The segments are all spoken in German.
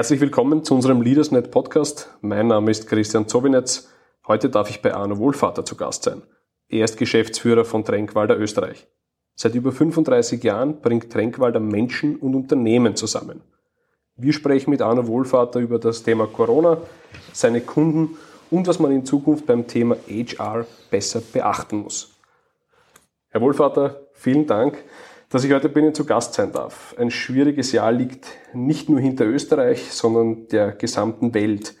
Herzlich willkommen zu unserem LeadersNet Podcast. Mein Name ist Christian Zobinetz. Heute darf ich bei Arno Wohlvater zu Gast sein. Er ist Geschäftsführer von Tränkwalder Österreich. Seit über 35 Jahren bringt Tränkwalder Menschen und Unternehmen zusammen. Wir sprechen mit Arno Wohlvater über das Thema Corona, seine Kunden und was man in Zukunft beim Thema HR besser beachten muss. Herr Wohlvater, vielen Dank dass ich heute bei Ihnen zu Gast sein darf. Ein schwieriges Jahr liegt nicht nur hinter Österreich, sondern der gesamten Welt.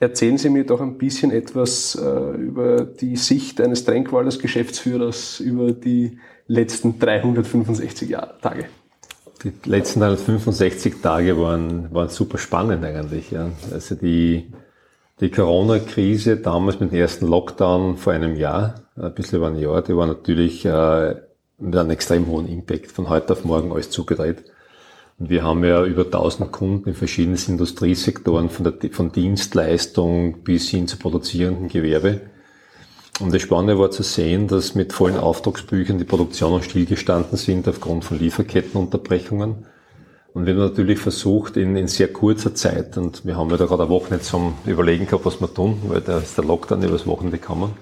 Erzählen Sie mir doch ein bisschen etwas äh, über die Sicht eines Tränkwalders Geschäftsführers über die letzten 365 Jahre, Tage. Die letzten 365 Tage waren, waren super spannend eigentlich. Ja. Also die, die Corona-Krise damals mit dem ersten Lockdown vor einem Jahr, ein bisschen über ein Jahr, die war natürlich äh, mit einem extrem hohen Impact von heute auf morgen alles zugedreht. Und wir haben ja über 1000 Kunden in verschiedenen Industriesektoren, von, der, von Dienstleistung bis hin zu produzierenden Gewerbe. Und das Spannende war zu sehen, dass mit vollen Auftragsbüchern die Produktionen stillgestanden sind aufgrund von Lieferkettenunterbrechungen. Und wir haben natürlich versucht, in, in sehr kurzer Zeit, und wir haben ja da gerade eine Woche nicht zum Überlegen gehabt, was wir tun, weil da ist der Lockdown übers Wochenende gekommen,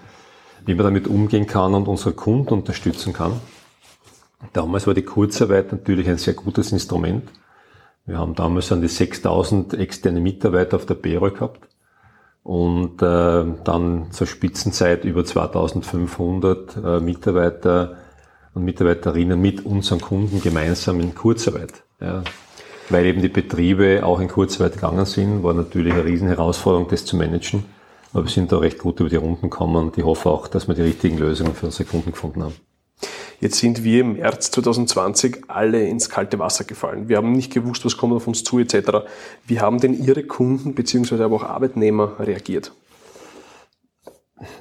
wie man damit umgehen kann und unsere Kunden unterstützen kann. Damals war die Kurzarbeit natürlich ein sehr gutes Instrument. Wir haben damals an die 6000 externe Mitarbeiter auf der Payroll gehabt und äh, dann zur Spitzenzeit über 2500 äh, Mitarbeiter und Mitarbeiterinnen mit unseren Kunden gemeinsam in Kurzarbeit. Ja. Weil eben die Betriebe auch in Kurzarbeit gegangen sind, war natürlich eine Riesenherausforderung, das zu managen. Aber wir sind da recht gut über die Runden gekommen und ich hoffe auch, dass wir die richtigen Lösungen für unsere Kunden gefunden haben. Jetzt sind wir im März 2020 alle ins kalte Wasser gefallen. Wir haben nicht gewusst, was kommt auf uns zu etc. Wie haben denn Ihre Kunden bzw. aber auch Arbeitnehmer reagiert?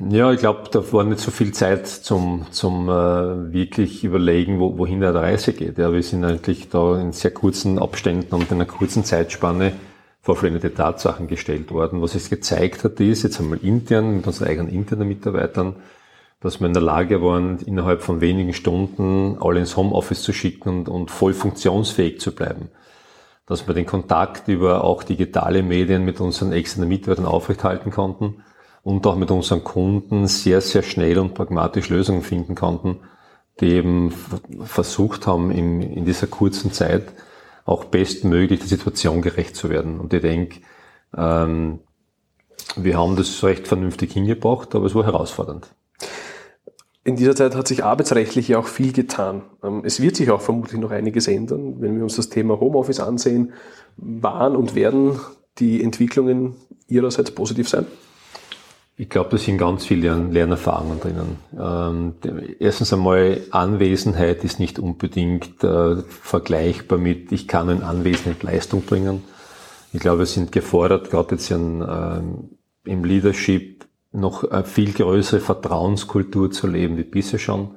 Ja, ich glaube, da war nicht so viel Zeit zum, zum äh, wirklich überlegen, wo, wohin der Reise geht. Ja, wir sind eigentlich da in sehr kurzen Abständen und in einer kurzen Zeitspanne vor veränderte Tatsachen gestellt worden. Was es gezeigt hat, ist jetzt einmal intern mit unseren eigenen internen Mitarbeitern, dass wir in der Lage waren, innerhalb von wenigen Stunden alle ins Homeoffice zu schicken und, und voll funktionsfähig zu bleiben. Dass wir den Kontakt über auch digitale Medien mit unseren externen Mitarbeitern aufrechthalten konnten und auch mit unseren Kunden sehr, sehr schnell und pragmatisch Lösungen finden konnten, die eben versucht haben, in, in dieser kurzen Zeit auch bestmöglich der Situation gerecht zu werden. Und ich denke, ähm, wir haben das recht vernünftig hingebracht, aber es war herausfordernd. In dieser Zeit hat sich arbeitsrechtlich ja auch viel getan. Ähm, es wird sich auch vermutlich noch einiges ändern. Wenn wir uns das Thema Homeoffice ansehen, waren und werden die Entwicklungen Ihrerseits positiv sein? Ich glaube, da sind ganz viele Lernerfahrungen drinnen. Ähm, erstens einmal, Anwesenheit ist nicht unbedingt äh, vergleichbar mit, ich kann in Anwesenheit Leistung bringen. Ich glaube, wir sind gefordert, gerade jetzt in, äh, im Leadership, noch eine viel größere Vertrauenskultur zu leben wie bisher schon.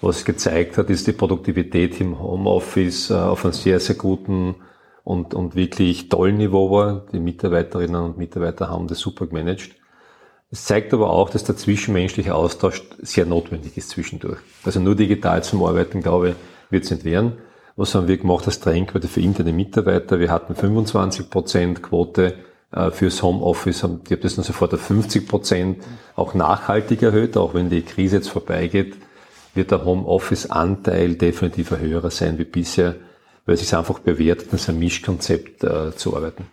Was gezeigt hat, ist die Produktivität im Homeoffice äh, auf einem sehr, sehr guten und, und wirklich tollen Niveau war. Die Mitarbeiterinnen und Mitarbeiter haben das super gemanagt. Es zeigt aber auch, dass der zwischenmenschliche Austausch sehr notwendig ist zwischendurch. Also nur digital zum Arbeiten, glaube ich, wird es nicht werden. Was haben wir gemacht als Tränkwarte für interne Mitarbeiter? Wir hatten 25% Quote äh, fürs Homeoffice. Ich habe das dann sofort auf 50 Prozent auch nachhaltig erhöht, auch wenn die Krise jetzt vorbeigeht, wird der Homeoffice-Anteil definitiv ein höherer sein wie bisher, weil es sich einfach bewährt, als ein Mischkonzept äh, zu arbeiten.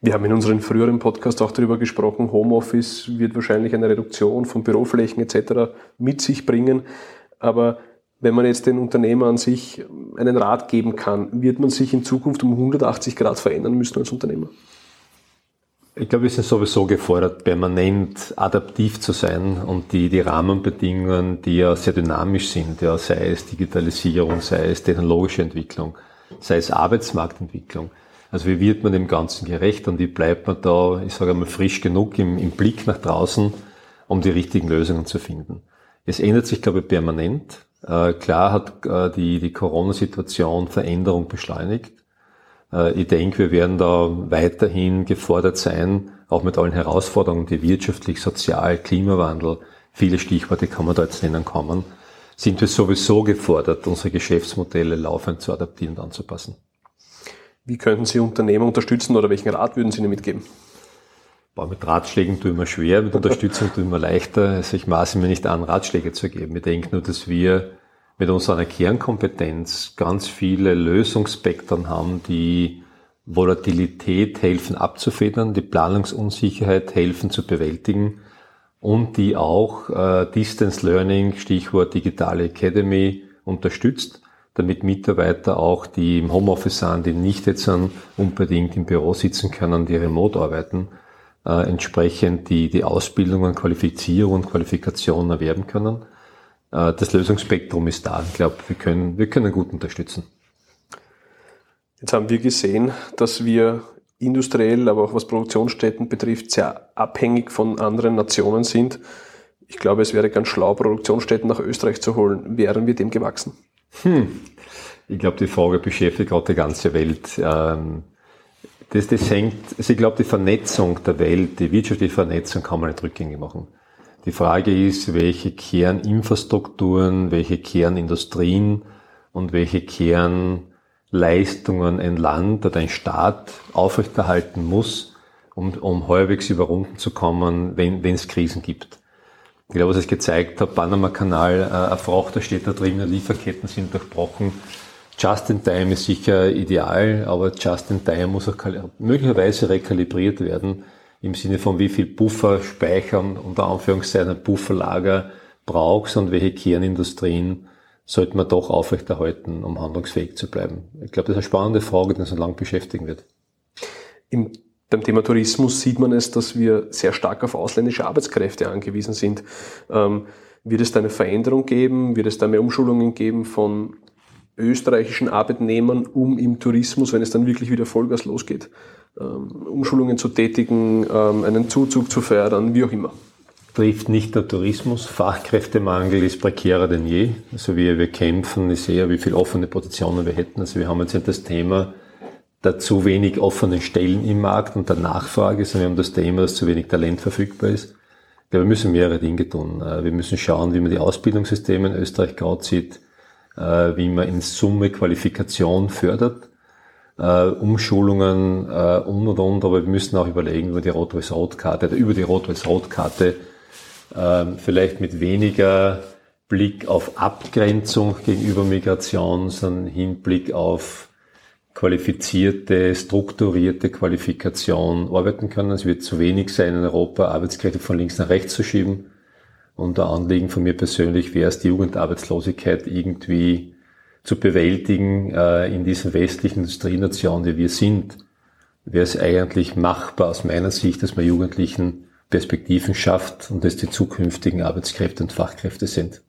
Wir haben in unserem früheren Podcast auch darüber gesprochen, Homeoffice wird wahrscheinlich eine Reduktion von Büroflächen etc. mit sich bringen. Aber wenn man jetzt den Unternehmer an sich einen Rat geben kann, wird man sich in Zukunft um 180 Grad verändern müssen als Unternehmer? Ich glaube, wir sind sowieso gefordert, permanent adaptiv zu sein und die, die Rahmenbedingungen, die ja sehr dynamisch sind, ja, sei es Digitalisierung, sei es technologische Entwicklung, sei es Arbeitsmarktentwicklung. Also wie wird man dem Ganzen gerecht und wie bleibt man da, ich sage einmal, frisch genug im, im Blick nach draußen, um die richtigen Lösungen zu finden. Es ändert sich, glaube ich, permanent. Äh, klar hat äh, die, die Corona-Situation Veränderung beschleunigt. Äh, ich denke, wir werden da weiterhin gefordert sein, auch mit allen Herausforderungen, die wirtschaftlich, sozial, Klimawandel, viele Stichworte kann man da jetzt nennen kommen, sind wir sowieso gefordert, unsere Geschäftsmodelle laufend zu adaptieren und anzupassen. Wie könnten Sie Unternehmen unterstützen oder welchen Rat würden Sie ihnen mitgeben? Boah, mit Ratschlägen ich mir schwer, mit Unterstützung ich mir leichter. Also ich maße mir nicht an, Ratschläge zu geben. Ich denke nur, dass wir mit unserer Kernkompetenz ganz viele Lösungsspektren haben, die Volatilität helfen abzufedern, die Planungsunsicherheit helfen zu bewältigen und die auch äh, Distance Learning, Stichwort digitale Academy, unterstützt, damit Mitarbeiter auch, die im Homeoffice sind, die nicht jetzt unbedingt im Büro sitzen können, die remote arbeiten, äh, entsprechend die, die Ausbildungen, Qualifizierung und Qualifikation erwerben können. Äh, das Lösungsspektrum ist da. Ich glaube, wir können, wir können gut unterstützen. Jetzt haben wir gesehen, dass wir industriell, aber auch was Produktionsstätten betrifft, sehr abhängig von anderen Nationen sind. Ich glaube, es wäre ganz schlau, Produktionsstätten nach Österreich zu holen. Wären wir dem gewachsen? Hm. Ich glaube, die Frage beschäftigt gerade die ganze Welt. Ähm, das, das hängt, also ich glaube, die Vernetzung der Welt, die wirtschaftliche Vernetzung kann man nicht rückgängig machen. Die Frage ist, welche Kerninfrastrukturen, welche Kernindustrien und welche Kernleistungen ein Land oder ein Staat aufrechterhalten muss, um, um halbwegs überrunden zu kommen, wenn es Krisen gibt. Ich glaube, was es gezeigt hat, Panama-Kanal, äh, ein Frachter steht da drin, Lieferketten sind durchbrochen, Just-in-Time ist sicher ideal, aber Just-in-Time muss auch möglicherweise rekalibriert werden im Sinne von wie viel Buffer speichern, unter Anführungszeichen ein Bufferlager brauchst und welche Kernindustrien sollte man doch aufrechterhalten, um handlungsfähig zu bleiben. Ich glaube, das ist eine spannende Frage, die uns noch lange beschäftigen wird. Im, beim Thema Tourismus sieht man es, dass wir sehr stark auf ausländische Arbeitskräfte angewiesen sind. Ähm, wird es da eine Veränderung geben? Wird es da mehr Umschulungen geben von österreichischen Arbeitnehmern, um im Tourismus, wenn es dann wirklich wieder Vollgas losgeht, ähm, Umschulungen zu tätigen, ähm, einen Zuzug zu fördern, wie auch immer. Trifft nicht der Tourismus. Fachkräftemangel ist prekärer denn je. Also wir, wir kämpfen, ich sehe, wie viele offene Positionen wir hätten. Also wir haben jetzt nicht das Thema der zu wenig offenen Stellen im Markt und der Nachfrage, sondern wir haben das Thema, dass zu wenig Talent verfügbar ist. Ich glaube, wir müssen mehrere Dinge tun. Äh, wir müssen schauen, wie man die Ausbildungssysteme in Österreich gerade sieht wie man in Summe Qualifikation fördert, äh, Umschulungen äh, und und und, aber wir müssen auch überlegen über die Rot-Weiß-Rot-Karte über die Rot-Weiß-Rot-Karte äh, vielleicht mit weniger Blick auf Abgrenzung gegenüber Migration, sondern Hinblick auf qualifizierte, strukturierte Qualifikation arbeiten können. Es wird zu wenig sein, in Europa Arbeitskräfte von links nach rechts zu schieben. Und der Anliegen von mir persönlich wäre es, die Jugendarbeitslosigkeit irgendwie zu bewältigen äh, in diesen westlichen Industrienation, wie wir sind. Wäre es eigentlich machbar aus meiner Sicht, dass man Jugendlichen Perspektiven schafft und dass die zukünftigen Arbeitskräfte und Fachkräfte sind,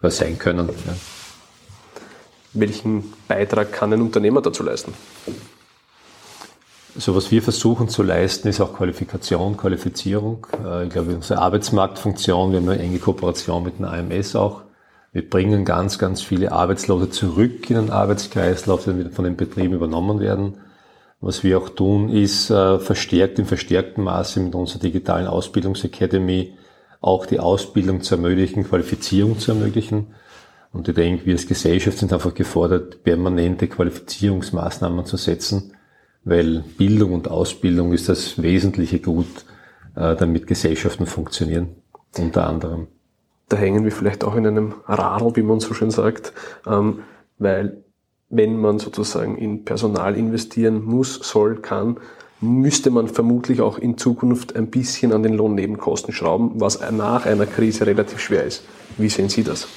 was sein können. Ja. Welchen Beitrag kann ein Unternehmer dazu leisten? So was wir versuchen zu leisten, ist auch Qualifikation, Qualifizierung. Äh, ich glaube, unsere Arbeitsmarktfunktion, wir haben eine enge Kooperation mit dem AMS auch. Wir bringen ganz, ganz viele Arbeitslose zurück in den Arbeitskreislauf, die von den Betrieben übernommen werden. Was wir auch tun, ist äh, verstärkt in verstärktem Maße mit unserer digitalen Ausbildungsakademie auch die Ausbildung zu ermöglichen, Qualifizierung zu ermöglichen. Und ich denke, wir als Gesellschaft sind einfach gefordert, permanente Qualifizierungsmaßnahmen zu setzen, weil Bildung und Ausbildung ist das wesentliche Gut, äh, damit Gesellschaften funktionieren, unter anderem. Da hängen wir vielleicht auch in einem Radl, wie man so schön sagt, ähm, weil wenn man sozusagen in Personal investieren muss, soll, kann, müsste man vermutlich auch in Zukunft ein bisschen an den Lohnnebenkosten schrauben, was nach einer Krise relativ schwer ist. Wie sehen Sie das?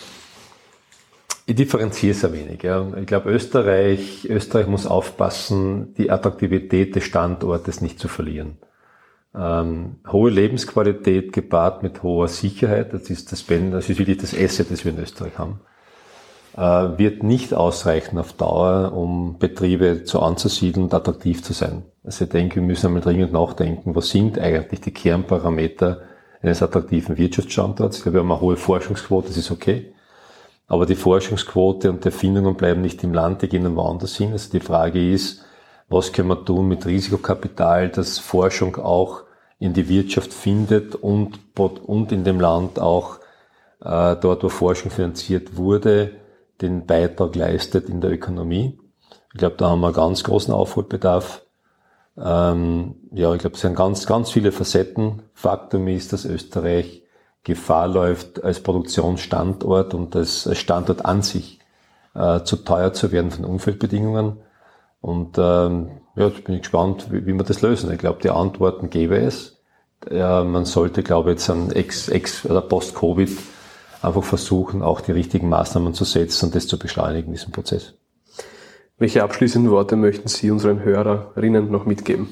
Ich differenziere es ein wenig. Ja. Ich glaube, Österreich, Österreich muss aufpassen, die Attraktivität des Standortes nicht zu verlieren. Ähm, hohe Lebensqualität gepaart mit hoher Sicherheit, das ist, das, das ist wirklich das Asset, das wir in Österreich haben, äh, wird nicht ausreichen auf Dauer, um Betriebe zu anzusiedeln und attraktiv zu sein. Also ich denke, wir müssen einmal dringend nachdenken, was sind eigentlich die Kernparameter eines attraktiven Wirtschaftsstandorts. Ich glaube, wir haben eine hohe Forschungsquote, das ist okay. Aber die Forschungsquote und die Erfindungen bleiben nicht im Land, die gehen woanders hin. Also die Frage ist, was können wir tun mit Risikokapital, dass Forschung auch in die Wirtschaft findet und, und in dem Land auch äh, dort, wo Forschung finanziert wurde, den Beitrag leistet in der Ökonomie. Ich glaube, da haben wir ganz großen Aufholbedarf. Ähm, ja, ich glaube, es sind ganz, ganz viele Facetten. Faktum ist, dass Österreich Gefahr läuft, als Produktionsstandort und als, Standort an sich äh, zu teuer zu werden von Umfeldbedingungen. Und ähm, ja, bin ich gespannt, wie, wie wir das lösen. Ich glaube, die Antworten gäbe es. Ja, man sollte, glaube ich, jetzt an Ex, Ex oder Post-Covid einfach versuchen, auch die richtigen Maßnahmen zu setzen und das zu beschleunigen, diesen Prozess. Welche abschließenden Worte möchten Sie unseren Hörerinnen noch mitgeben?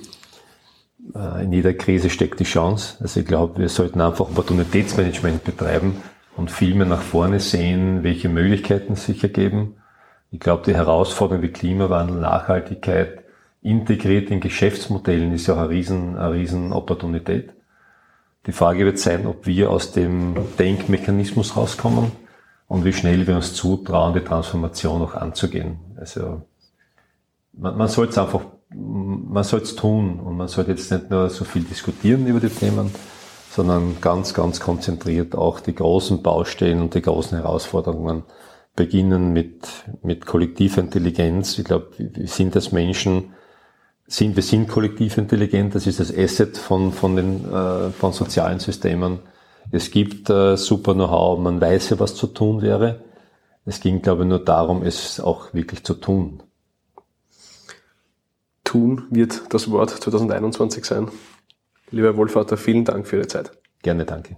Äh, in jeder Krise steckt die Chance. Also ich glaube, wir sollten einfach Opportunitätsmanagement betreiben und viel mehr nach vorne sehen, welche Möglichkeiten sich ergeben. Ich glaube, die Herausforderung wie Klimawandel, Nachhaltigkeit integriert in Geschäftsmodellen ist ja auch eine riesen, eine riesen Opportunität. Die Frage wird sein, ob wir aus dem Denkmechanismus rauskommen und wie schnell wir uns zutrauen, die Transformation auch anzugehen. Also man, man soll es einfach, man soll es tun und man sollte jetzt nicht nur so viel diskutieren über die Themen, sondern ganz, ganz konzentriert auch die großen Baustellen und die großen Herausforderungen beginnen mit, mit kollektiver Intelligenz. Ich glaube, wir sind als Menschen, sind, wir sind kollektiv intelligent, das ist das Asset von, von den, äh, von sozialen Systemen. Es gibt äh, super Know-how, man weiß ja, was zu tun wäre. Es ging, glaube ich, nur darum, es auch wirklich zu tun. Tun wird das Wort 2021 sein. Lieber Wohlvater, vielen Dank für Ihre Zeit. Gerne, danke.